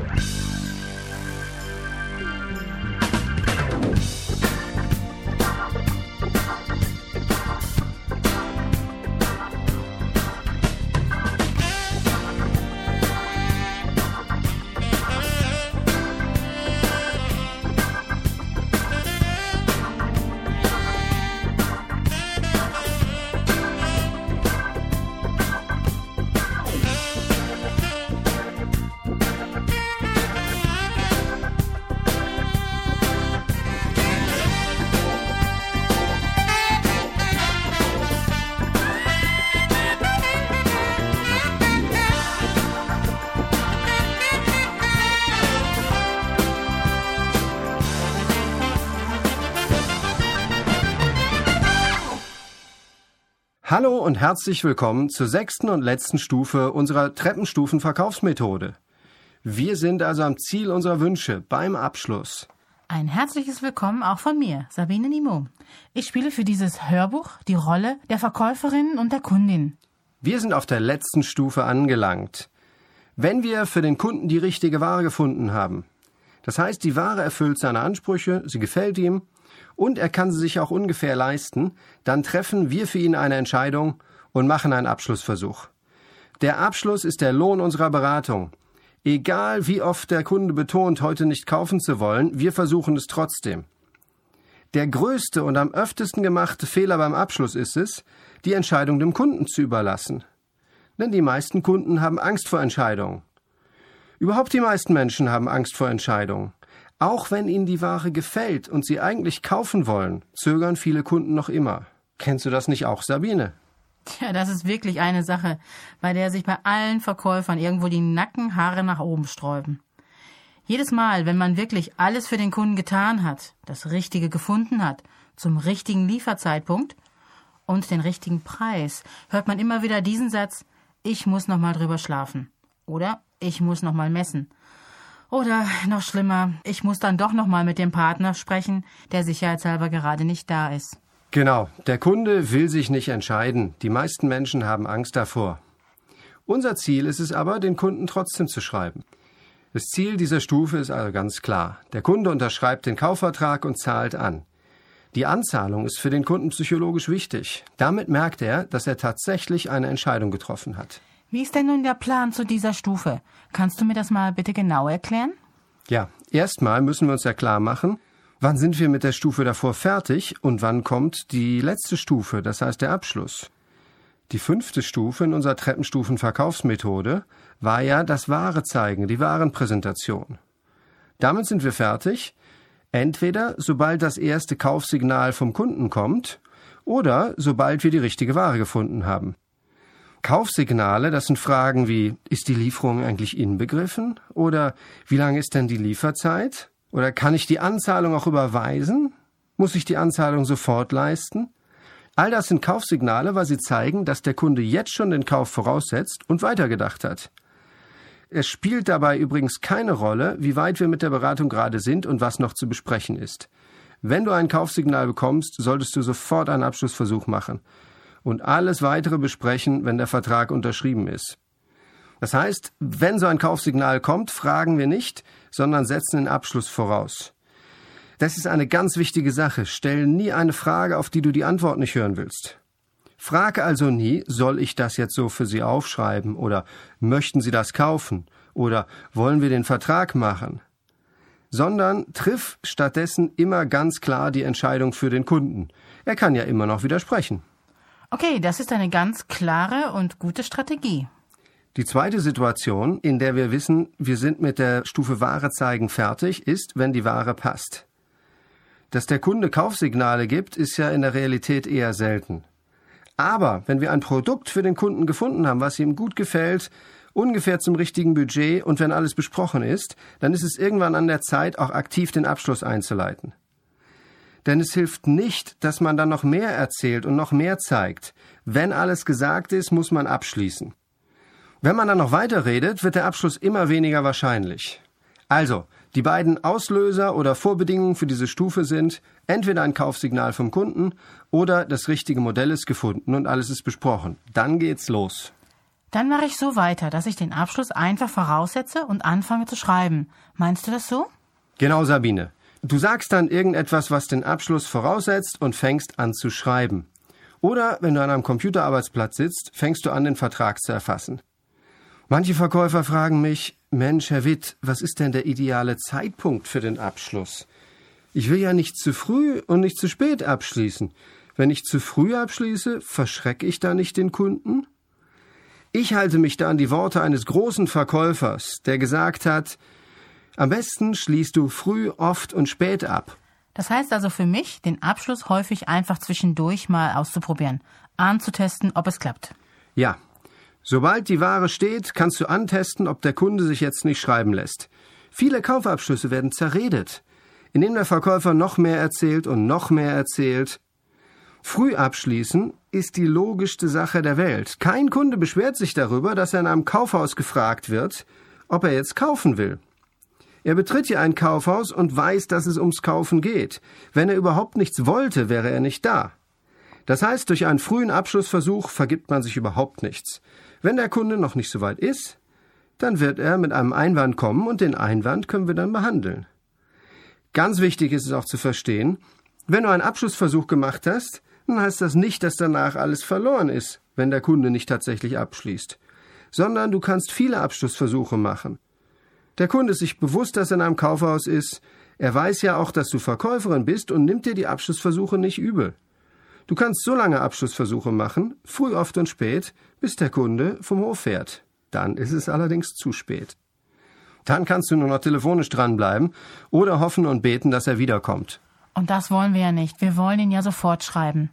Música Hallo und herzlich willkommen zur sechsten und letzten Stufe unserer Treppenstufenverkaufsmethode. Wir sind also am Ziel unserer Wünsche beim Abschluss. Ein herzliches Willkommen auch von mir, Sabine Nimo. Ich spiele für dieses Hörbuch die Rolle der Verkäuferin und der Kundin. Wir sind auf der letzten Stufe angelangt. Wenn wir für den Kunden die richtige Ware gefunden haben, das heißt, die Ware erfüllt seine Ansprüche, sie gefällt ihm und er kann sie sich auch ungefähr leisten, dann treffen wir für ihn eine Entscheidung und machen einen Abschlussversuch. Der Abschluss ist der Lohn unserer Beratung. Egal wie oft der Kunde betont, heute nicht kaufen zu wollen, wir versuchen es trotzdem. Der größte und am öftesten gemachte Fehler beim Abschluss ist es, die Entscheidung dem Kunden zu überlassen. Denn die meisten Kunden haben Angst vor Entscheidungen. Überhaupt die meisten Menschen haben Angst vor Entscheidungen. Auch wenn ihnen die Ware gefällt und sie eigentlich kaufen wollen, zögern viele Kunden noch immer. Kennst du das nicht auch, Sabine? Tja, das ist wirklich eine Sache, bei der sich bei allen Verkäufern irgendwo die Nackenhaare nach oben sträuben. Jedes Mal, wenn man wirklich alles für den Kunden getan hat, das Richtige gefunden hat, zum richtigen Lieferzeitpunkt und den richtigen Preis, hört man immer wieder diesen Satz, ich muss noch mal drüber schlafen oder ich muss noch mal messen oder noch schlimmer, ich muss dann doch noch mal mit dem Partner sprechen, der sicherheitshalber gerade nicht da ist. Genau, der Kunde will sich nicht entscheiden. Die meisten Menschen haben Angst davor. Unser Ziel ist es aber, den Kunden trotzdem zu schreiben. Das Ziel dieser Stufe ist also ganz klar. Der Kunde unterschreibt den Kaufvertrag und zahlt an. Die Anzahlung ist für den Kunden psychologisch wichtig. Damit merkt er, dass er tatsächlich eine Entscheidung getroffen hat. Wie ist denn nun der Plan zu dieser Stufe? Kannst du mir das mal bitte genau erklären? Ja, erstmal müssen wir uns ja klar machen, wann sind wir mit der Stufe davor fertig und wann kommt die letzte Stufe, das heißt der Abschluss. Die fünfte Stufe in unserer Treppenstufenverkaufsmethode war ja das Ware zeigen, die Warenpräsentation. Damit sind wir fertig, entweder sobald das erste Kaufsignal vom Kunden kommt oder sobald wir die richtige Ware gefunden haben. Kaufsignale, das sind Fragen wie, ist die Lieferung eigentlich inbegriffen? Oder wie lange ist denn die Lieferzeit? Oder kann ich die Anzahlung auch überweisen? Muss ich die Anzahlung sofort leisten? All das sind Kaufsignale, weil sie zeigen, dass der Kunde jetzt schon den Kauf voraussetzt und weitergedacht hat. Es spielt dabei übrigens keine Rolle, wie weit wir mit der Beratung gerade sind und was noch zu besprechen ist. Wenn du ein Kaufsignal bekommst, solltest du sofort einen Abschlussversuch machen und alles weitere besprechen, wenn der Vertrag unterschrieben ist. Das heißt, wenn so ein Kaufsignal kommt, fragen wir nicht, sondern setzen den Abschluss voraus. Das ist eine ganz wichtige Sache. Stell nie eine Frage, auf die du die Antwort nicht hören willst. Frage also nie, soll ich das jetzt so für Sie aufschreiben oder möchten Sie das kaufen oder wollen wir den Vertrag machen? Sondern triff stattdessen immer ganz klar die Entscheidung für den Kunden. Er kann ja immer noch widersprechen. Okay, das ist eine ganz klare und gute Strategie. Die zweite Situation, in der wir wissen, wir sind mit der Stufe Ware zeigen fertig, ist, wenn die Ware passt. Dass der Kunde Kaufsignale gibt, ist ja in der Realität eher selten. Aber wenn wir ein Produkt für den Kunden gefunden haben, was ihm gut gefällt, ungefähr zum richtigen Budget und wenn alles besprochen ist, dann ist es irgendwann an der Zeit, auch aktiv den Abschluss einzuleiten. Denn es hilft nicht, dass man dann noch mehr erzählt und noch mehr zeigt. Wenn alles gesagt ist, muss man abschließen. Wenn man dann noch weiter redet, wird der Abschluss immer weniger wahrscheinlich. Also, die beiden Auslöser oder Vorbedingungen für diese Stufe sind entweder ein Kaufsignal vom Kunden oder das richtige Modell ist gefunden und alles ist besprochen. Dann geht's los. Dann mache ich so weiter, dass ich den Abschluss einfach voraussetze und anfange zu schreiben. Meinst du das so? Genau, Sabine. Du sagst dann irgendetwas, was den Abschluss voraussetzt und fängst an zu schreiben. Oder wenn du an einem Computerarbeitsplatz sitzt, fängst du an, den Vertrag zu erfassen. Manche Verkäufer fragen mich, Mensch, Herr Witt, was ist denn der ideale Zeitpunkt für den Abschluss? Ich will ja nicht zu früh und nicht zu spät abschließen. Wenn ich zu früh abschließe, verschrecke ich da nicht den Kunden? Ich halte mich da an die Worte eines großen Verkäufers, der gesagt hat, am besten schließt du früh, oft und spät ab. Das heißt also für mich, den Abschluss häufig einfach zwischendurch mal auszuprobieren, anzutesten, ob es klappt. Ja. Sobald die Ware steht, kannst du antesten, ob der Kunde sich jetzt nicht schreiben lässt. Viele Kaufabschlüsse werden zerredet, indem der Verkäufer noch mehr erzählt und noch mehr erzählt. Früh abschließen ist die logischste Sache der Welt. Kein Kunde beschwert sich darüber, dass er in einem Kaufhaus gefragt wird, ob er jetzt kaufen will. Er betritt hier ein Kaufhaus und weiß, dass es ums Kaufen geht. Wenn er überhaupt nichts wollte, wäre er nicht da. Das heißt, durch einen frühen Abschlussversuch vergibt man sich überhaupt nichts. Wenn der Kunde noch nicht so weit ist, dann wird er mit einem Einwand kommen und den Einwand können wir dann behandeln. Ganz wichtig ist es auch zu verstehen, wenn du einen Abschlussversuch gemacht hast, dann heißt das nicht, dass danach alles verloren ist, wenn der Kunde nicht tatsächlich abschließt, sondern du kannst viele Abschlussversuche machen. Der Kunde ist sich bewusst, dass er in einem Kaufhaus ist. Er weiß ja auch, dass du Verkäuferin bist und nimmt dir die Abschlussversuche nicht übel. Du kannst so lange Abschlussversuche machen, früh, oft und spät, bis der Kunde vom Hof fährt. Dann ist es allerdings zu spät. Dann kannst du nur noch telefonisch dranbleiben oder hoffen und beten, dass er wiederkommt. Und das wollen wir ja nicht. Wir wollen ihn ja sofort schreiben.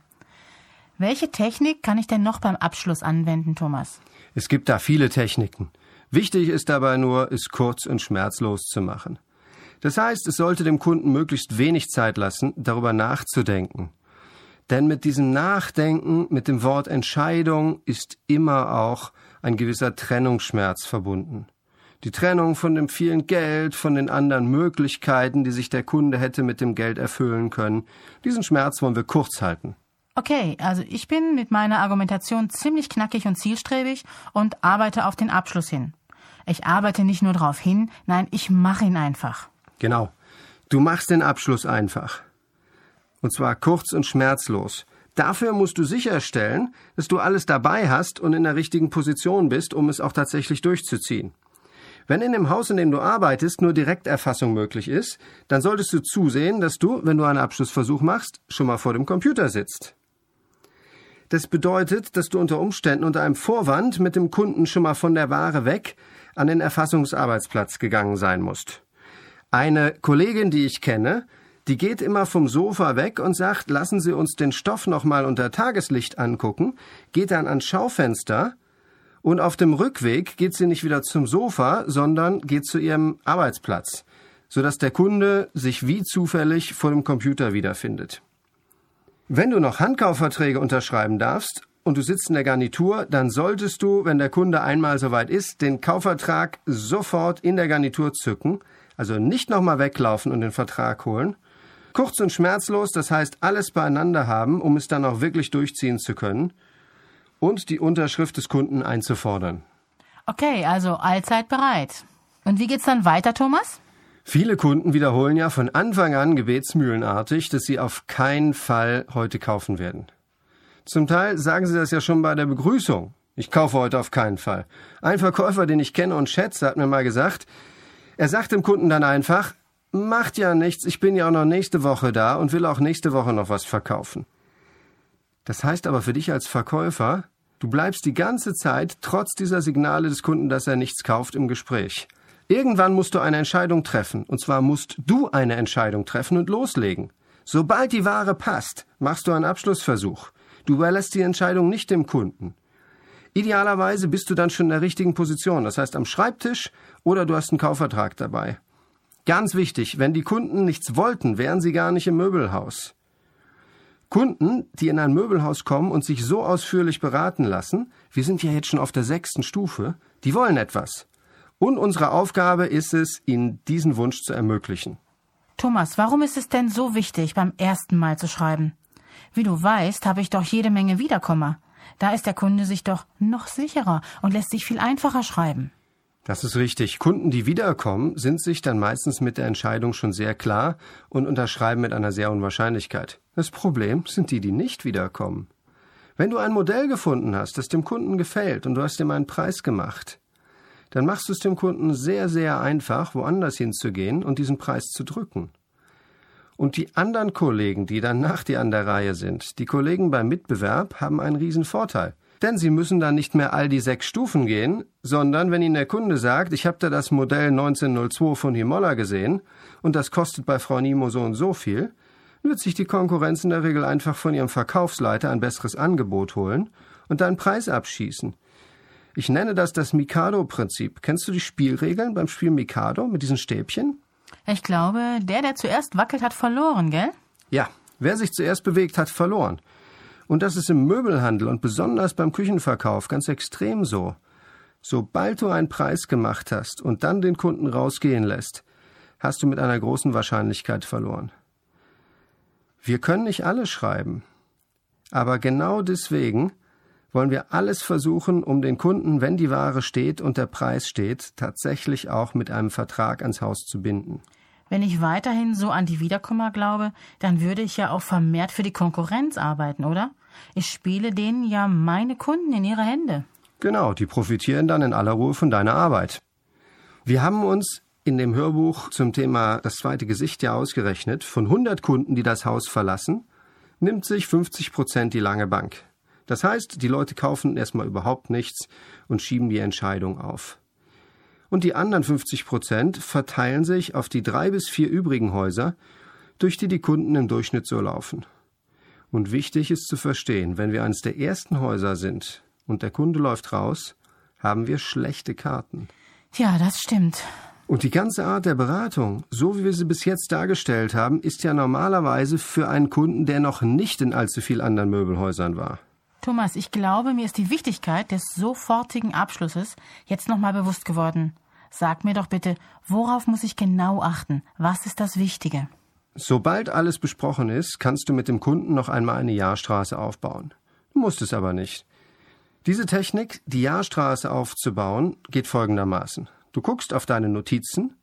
Welche Technik kann ich denn noch beim Abschluss anwenden, Thomas? Es gibt da viele Techniken. Wichtig ist dabei nur, es kurz und schmerzlos zu machen. Das heißt, es sollte dem Kunden möglichst wenig Zeit lassen, darüber nachzudenken. Denn mit diesem Nachdenken, mit dem Wort Entscheidung ist immer auch ein gewisser Trennungsschmerz verbunden. Die Trennung von dem vielen Geld, von den anderen Möglichkeiten, die sich der Kunde hätte mit dem Geld erfüllen können. Diesen Schmerz wollen wir kurz halten. Okay, also ich bin mit meiner Argumentation ziemlich knackig und zielstrebig und arbeite auf den Abschluss hin. Ich arbeite nicht nur darauf hin, nein, ich mache ihn einfach. Genau. Du machst den Abschluss einfach. Und zwar kurz und schmerzlos. Dafür musst du sicherstellen, dass du alles dabei hast und in der richtigen Position bist, um es auch tatsächlich durchzuziehen. Wenn in dem Haus, in dem du arbeitest, nur Direkterfassung möglich ist, dann solltest du zusehen, dass du, wenn du einen Abschlussversuch machst, schon mal vor dem Computer sitzt. Das bedeutet, dass du unter Umständen unter einem Vorwand mit dem Kunden schon mal von der Ware weg an den Erfassungsarbeitsplatz gegangen sein musst. Eine Kollegin, die ich kenne, die geht immer vom Sofa weg und sagt, lassen Sie uns den Stoff noch mal unter Tageslicht angucken, geht dann ans Schaufenster und auf dem Rückweg geht sie nicht wieder zum Sofa, sondern geht zu ihrem Arbeitsplatz, sodass der Kunde sich wie zufällig vor dem Computer wiederfindet. Wenn du noch Handkaufverträge unterschreiben darfst und du sitzt in der Garnitur, dann solltest du, wenn der Kunde einmal soweit ist, den Kaufvertrag sofort in der Garnitur zücken, also nicht nochmal weglaufen und den Vertrag holen. Kurz und schmerzlos, das heißt alles beieinander haben, um es dann auch wirklich durchziehen zu können und die Unterschrift des Kunden einzufordern. Okay, also allzeit bereit. Und wie geht's dann weiter, Thomas? Viele Kunden wiederholen ja von Anfang an gebetsmühlenartig, dass sie auf keinen Fall heute kaufen werden. Zum Teil sagen sie das ja schon bei der Begrüßung. Ich kaufe heute auf keinen Fall. Ein Verkäufer, den ich kenne und schätze, hat mir mal gesagt, er sagt dem Kunden dann einfach, macht ja nichts, ich bin ja auch noch nächste Woche da und will auch nächste Woche noch was verkaufen. Das heißt aber für dich als Verkäufer, du bleibst die ganze Zeit trotz dieser Signale des Kunden, dass er nichts kauft, im Gespräch. Irgendwann musst du eine Entscheidung treffen, und zwar musst du eine Entscheidung treffen und loslegen. Sobald die Ware passt, machst du einen Abschlussversuch. Du überlässt die Entscheidung nicht dem Kunden. Idealerweise bist du dann schon in der richtigen Position, das heißt am Schreibtisch oder du hast einen Kaufvertrag dabei. Ganz wichtig, wenn die Kunden nichts wollten, wären sie gar nicht im Möbelhaus. Kunden, die in ein Möbelhaus kommen und sich so ausführlich beraten lassen, wir sind ja jetzt schon auf der sechsten Stufe, die wollen etwas. Und unsere Aufgabe ist es, ihnen diesen Wunsch zu ermöglichen. Thomas, warum ist es denn so wichtig, beim ersten Mal zu schreiben? Wie du weißt, habe ich doch jede Menge Wiederkommer. Da ist der Kunde sich doch noch sicherer und lässt sich viel einfacher schreiben. Das ist richtig. Kunden, die wiederkommen, sind sich dann meistens mit der Entscheidung schon sehr klar und unterschreiben mit einer sehr hohen Wahrscheinlichkeit. Das Problem sind die, die nicht wiederkommen. Wenn du ein Modell gefunden hast, das dem Kunden gefällt und du hast ihm einen Preis gemacht, dann machst du es dem Kunden sehr, sehr einfach, woanders hinzugehen und diesen Preis zu drücken. Und die anderen Kollegen, die dann nach dir an der Reihe sind, die Kollegen beim Mitbewerb, haben einen riesen Vorteil. Denn sie müssen dann nicht mehr all die sechs Stufen gehen, sondern wenn ihnen der Kunde sagt, ich habe da das Modell 1902 von Himolla gesehen und das kostet bei Frau Nimo so und so viel, wird sich die Konkurrenz in der Regel einfach von ihrem Verkaufsleiter ein besseres Angebot holen und dann Preis abschießen. Ich nenne das das Mikado-Prinzip. Kennst du die Spielregeln beim Spiel Mikado mit diesen Stäbchen? Ich glaube, der, der zuerst wackelt, hat verloren, gell? Ja, wer sich zuerst bewegt, hat verloren. Und das ist im Möbelhandel und besonders beim Küchenverkauf ganz extrem so. Sobald du einen Preis gemacht hast und dann den Kunden rausgehen lässt, hast du mit einer großen Wahrscheinlichkeit verloren. Wir können nicht alles schreiben. Aber genau deswegen wollen wir alles versuchen, um den Kunden, wenn die Ware steht und der Preis steht, tatsächlich auch mit einem Vertrag ans Haus zu binden. Wenn ich weiterhin so an die Wiederkommer glaube, dann würde ich ja auch vermehrt für die Konkurrenz arbeiten, oder? Ich spiele denen ja meine Kunden in ihre Hände. Genau, die profitieren dann in aller Ruhe von deiner Arbeit. Wir haben uns in dem Hörbuch zum Thema das zweite Gesicht ja ausgerechnet, von 100 Kunden, die das Haus verlassen, nimmt sich 50 Prozent die lange Bank. Das heißt, die Leute kaufen erstmal überhaupt nichts und schieben die Entscheidung auf. Und die anderen 50 Prozent verteilen sich auf die drei bis vier übrigen Häuser, durch die die Kunden im Durchschnitt so laufen. Und wichtig ist zu verstehen, wenn wir eines der ersten Häuser sind und der Kunde läuft raus, haben wir schlechte Karten. Ja, das stimmt. Und die ganze Art der Beratung, so wie wir sie bis jetzt dargestellt haben, ist ja normalerweise für einen Kunden, der noch nicht in allzu viel anderen Möbelhäusern war. Thomas, ich glaube, mir ist die Wichtigkeit des sofortigen Abschlusses jetzt nochmal bewusst geworden. Sag mir doch bitte, worauf muss ich genau achten? Was ist das Wichtige? Sobald alles besprochen ist, kannst du mit dem Kunden noch einmal eine Jahrstraße aufbauen. Du musst es aber nicht. Diese Technik, die Jahrstraße aufzubauen, geht folgendermaßen. Du guckst auf deine Notizen,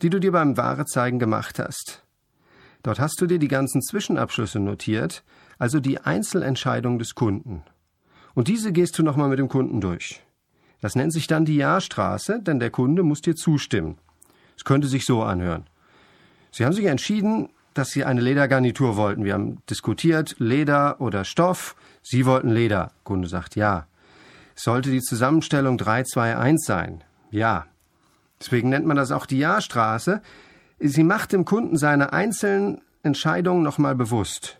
die du dir beim Warezeigen gemacht hast. Dort hast du dir die ganzen Zwischenabschlüsse notiert, also die Einzelentscheidung des Kunden. Und diese gehst du nochmal mit dem Kunden durch. Das nennt sich dann die Ja-Straße, denn der Kunde muss dir zustimmen. Es könnte sich so anhören. Sie haben sich entschieden, dass Sie eine Ledergarnitur wollten. Wir haben diskutiert, Leder oder Stoff. Sie wollten Leder. Kunde sagt ja. Sollte die Zusammenstellung 321 sein? Ja. Deswegen nennt man das auch die Ja-Straße. Sie macht dem Kunden seine einzelnen Entscheidungen nochmal bewusst.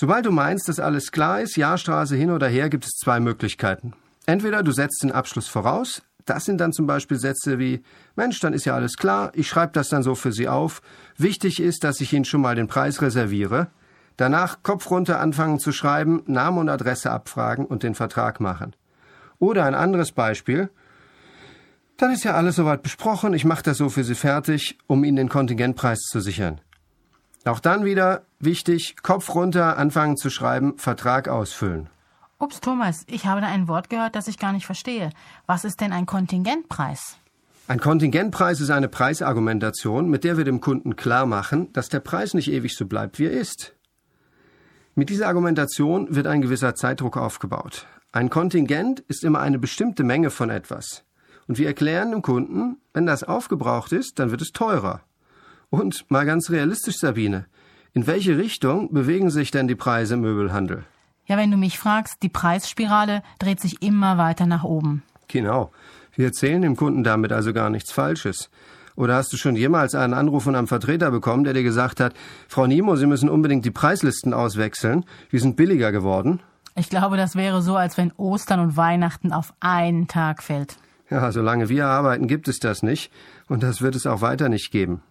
Sobald du meinst, dass alles klar ist, Ja-Straße hin oder her, gibt es zwei Möglichkeiten. Entweder du setzt den Abschluss voraus, das sind dann zum Beispiel Sätze wie Mensch, dann ist ja alles klar, ich schreibe das dann so für Sie auf. Wichtig ist, dass ich Ihnen schon mal den Preis reserviere. Danach Kopf runter anfangen zu schreiben, Name und Adresse abfragen und den Vertrag machen. Oder ein anderes Beispiel. Dann ist ja alles soweit besprochen, ich mache das so für Sie fertig, um Ihnen den Kontingentpreis zu sichern. Auch dann wieder wichtig, Kopf runter, anfangen zu schreiben, Vertrag ausfüllen. Ups, Thomas, ich habe da ein Wort gehört, das ich gar nicht verstehe. Was ist denn ein Kontingentpreis? Ein Kontingentpreis ist eine Preisargumentation, mit der wir dem Kunden klar machen, dass der Preis nicht ewig so bleibt, wie er ist. Mit dieser Argumentation wird ein gewisser Zeitdruck aufgebaut. Ein Kontingent ist immer eine bestimmte Menge von etwas. Und wir erklären dem Kunden, wenn das aufgebraucht ist, dann wird es teurer. Und mal ganz realistisch, Sabine, in welche Richtung bewegen sich denn die Preise im Möbelhandel? Ja, wenn du mich fragst, die Preisspirale dreht sich immer weiter nach oben. Genau. Wir erzählen dem Kunden damit also gar nichts Falsches. Oder hast du schon jemals einen Anruf von einem Vertreter bekommen, der dir gesagt hat, Frau Nimo, Sie müssen unbedingt die Preislisten auswechseln, wir sind billiger geworden? Ich glaube, das wäre so, als wenn Ostern und Weihnachten auf einen Tag fällt. Ja, solange wir arbeiten, gibt es das nicht und das wird es auch weiter nicht geben.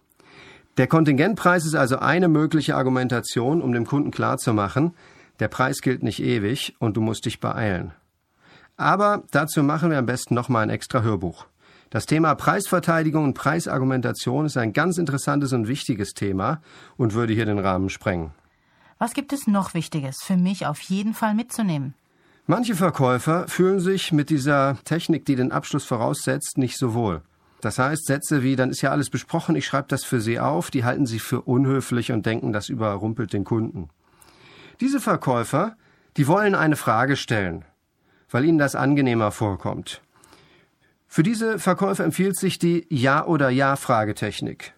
Der Kontingentpreis ist also eine mögliche Argumentation, um dem Kunden klarzumachen, der Preis gilt nicht ewig und du musst dich beeilen. Aber dazu machen wir am besten nochmal ein extra Hörbuch. Das Thema Preisverteidigung und Preisargumentation ist ein ganz interessantes und wichtiges Thema und würde hier den Rahmen sprengen. Was gibt es noch Wichtiges für mich auf jeden Fall mitzunehmen? Manche Verkäufer fühlen sich mit dieser Technik, die den Abschluss voraussetzt, nicht so wohl. Das heißt, Sätze wie, dann ist ja alles besprochen, ich schreibe das für Sie auf, die halten Sie für unhöflich und denken, das überrumpelt den Kunden. Diese Verkäufer, die wollen eine Frage stellen, weil ihnen das angenehmer vorkommt. Für diese Verkäufer empfiehlt sich die Ja- oder Ja-Fragetechnik.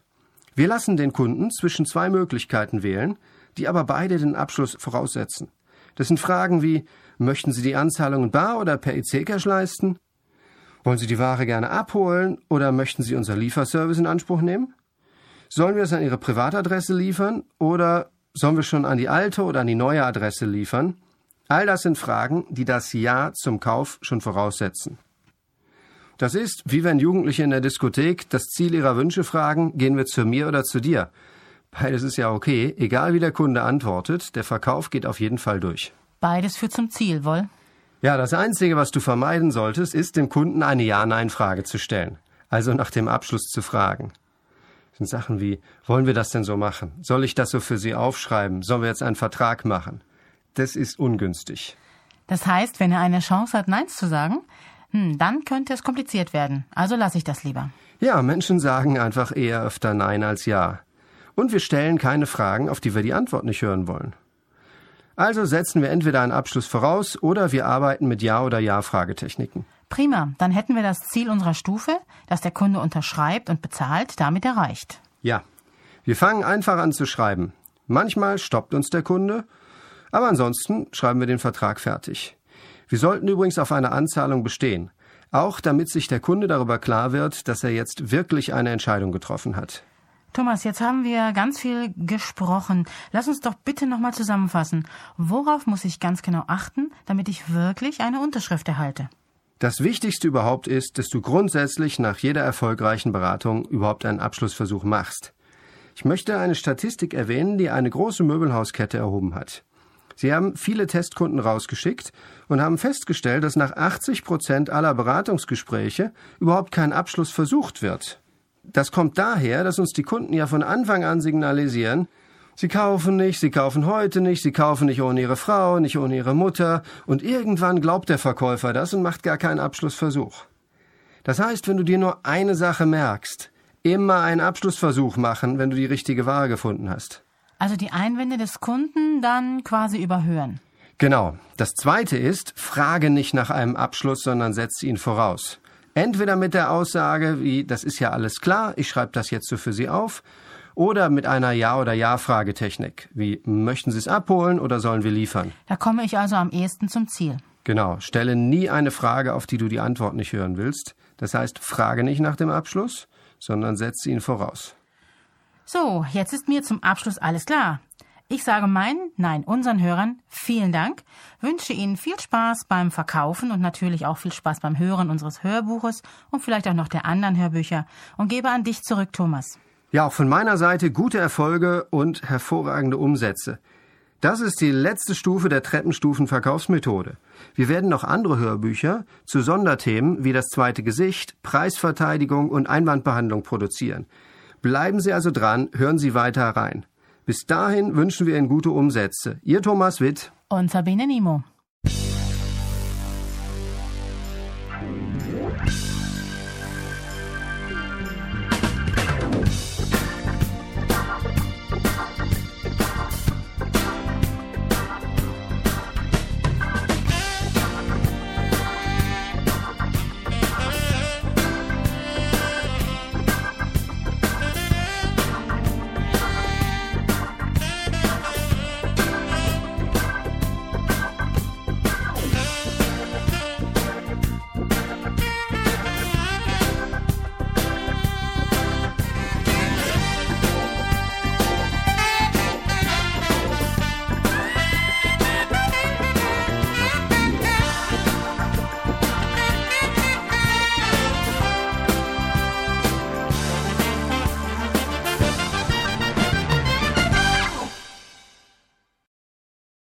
Wir lassen den Kunden zwischen zwei Möglichkeiten wählen, die aber beide den Abschluss voraussetzen. Das sind Fragen wie, möchten Sie die Anzahlung bar oder per EC-Cash leisten? Wollen Sie die Ware gerne abholen oder möchten Sie unser Lieferservice in Anspruch nehmen? Sollen wir es an Ihre Privatadresse liefern oder sollen wir schon an die alte oder an die neue Adresse liefern? All das sind Fragen, die das Ja zum Kauf schon voraussetzen. Das ist, wie wenn Jugendliche in der Diskothek das Ziel ihrer Wünsche fragen, gehen wir zu mir oder zu dir. Beides ist ja okay, egal wie der Kunde antwortet, der Verkauf geht auf jeden Fall durch. Beides führt zum Ziel, wohl? Ja, das Einzige, was du vermeiden solltest, ist dem Kunden eine Ja-Nein-Frage zu stellen. Also nach dem Abschluss zu fragen. Das sind Sachen wie, wollen wir das denn so machen? Soll ich das so für Sie aufschreiben? Sollen wir jetzt einen Vertrag machen? Das ist ungünstig. Das heißt, wenn er eine Chance hat, Neins zu sagen, hm, dann könnte es kompliziert werden. Also lasse ich das lieber. Ja, Menschen sagen einfach eher öfter Nein als Ja. Und wir stellen keine Fragen, auf die wir die Antwort nicht hören wollen. Also setzen wir entweder einen Abschluss voraus oder wir arbeiten mit Ja- oder Ja-Fragetechniken. Prima, dann hätten wir das Ziel unserer Stufe, dass der Kunde unterschreibt und bezahlt, damit erreicht. Ja, wir fangen einfach an zu schreiben. Manchmal stoppt uns der Kunde, aber ansonsten schreiben wir den Vertrag fertig. Wir sollten übrigens auf eine Anzahlung bestehen, auch damit sich der Kunde darüber klar wird, dass er jetzt wirklich eine Entscheidung getroffen hat. Thomas, jetzt haben wir ganz viel gesprochen. Lass uns doch bitte nochmal zusammenfassen. Worauf muss ich ganz genau achten, damit ich wirklich eine Unterschrift erhalte? Das Wichtigste überhaupt ist, dass du grundsätzlich nach jeder erfolgreichen Beratung überhaupt einen Abschlussversuch machst. Ich möchte eine Statistik erwähnen, die eine große Möbelhauskette erhoben hat. Sie haben viele Testkunden rausgeschickt und haben festgestellt, dass nach 80 Prozent aller Beratungsgespräche überhaupt kein Abschluss versucht wird. Das kommt daher, dass uns die Kunden ja von Anfang an signalisieren, sie kaufen nicht, sie kaufen heute nicht, sie kaufen nicht ohne ihre Frau, nicht ohne ihre Mutter, und irgendwann glaubt der Verkäufer das und macht gar keinen Abschlussversuch. Das heißt, wenn du dir nur eine Sache merkst, immer einen Abschlussversuch machen, wenn du die richtige Ware gefunden hast. Also die Einwände des Kunden dann quasi überhören. Genau. Das zweite ist, frage nicht nach einem Abschluss, sondern setze ihn voraus. Entweder mit der Aussage wie, das ist ja alles klar, ich schreibe das jetzt so für Sie auf, oder mit einer Ja- oder Ja-Fragetechnik, wie, möchten Sie es abholen oder sollen wir liefern? Da komme ich also am ehesten zum Ziel. Genau, stelle nie eine Frage, auf die du die Antwort nicht hören willst. Das heißt, frage nicht nach dem Abschluss, sondern setze ihn voraus. So, jetzt ist mir zum Abschluss alles klar. Ich sage meinen, nein, unseren Hörern vielen Dank, wünsche Ihnen viel Spaß beim Verkaufen und natürlich auch viel Spaß beim Hören unseres Hörbuches und vielleicht auch noch der anderen Hörbücher und gebe an dich zurück, Thomas. Ja, auch von meiner Seite gute Erfolge und hervorragende Umsätze. Das ist die letzte Stufe der Treppenstufen-Verkaufsmethode. Wir werden noch andere Hörbücher zu Sonderthemen wie das zweite Gesicht, Preisverteidigung und Einwandbehandlung produzieren. Bleiben Sie also dran, hören Sie weiter rein. Bis dahin wünschen wir Ihnen gute Umsätze. Ihr Thomas Witt und Sabine Nimo.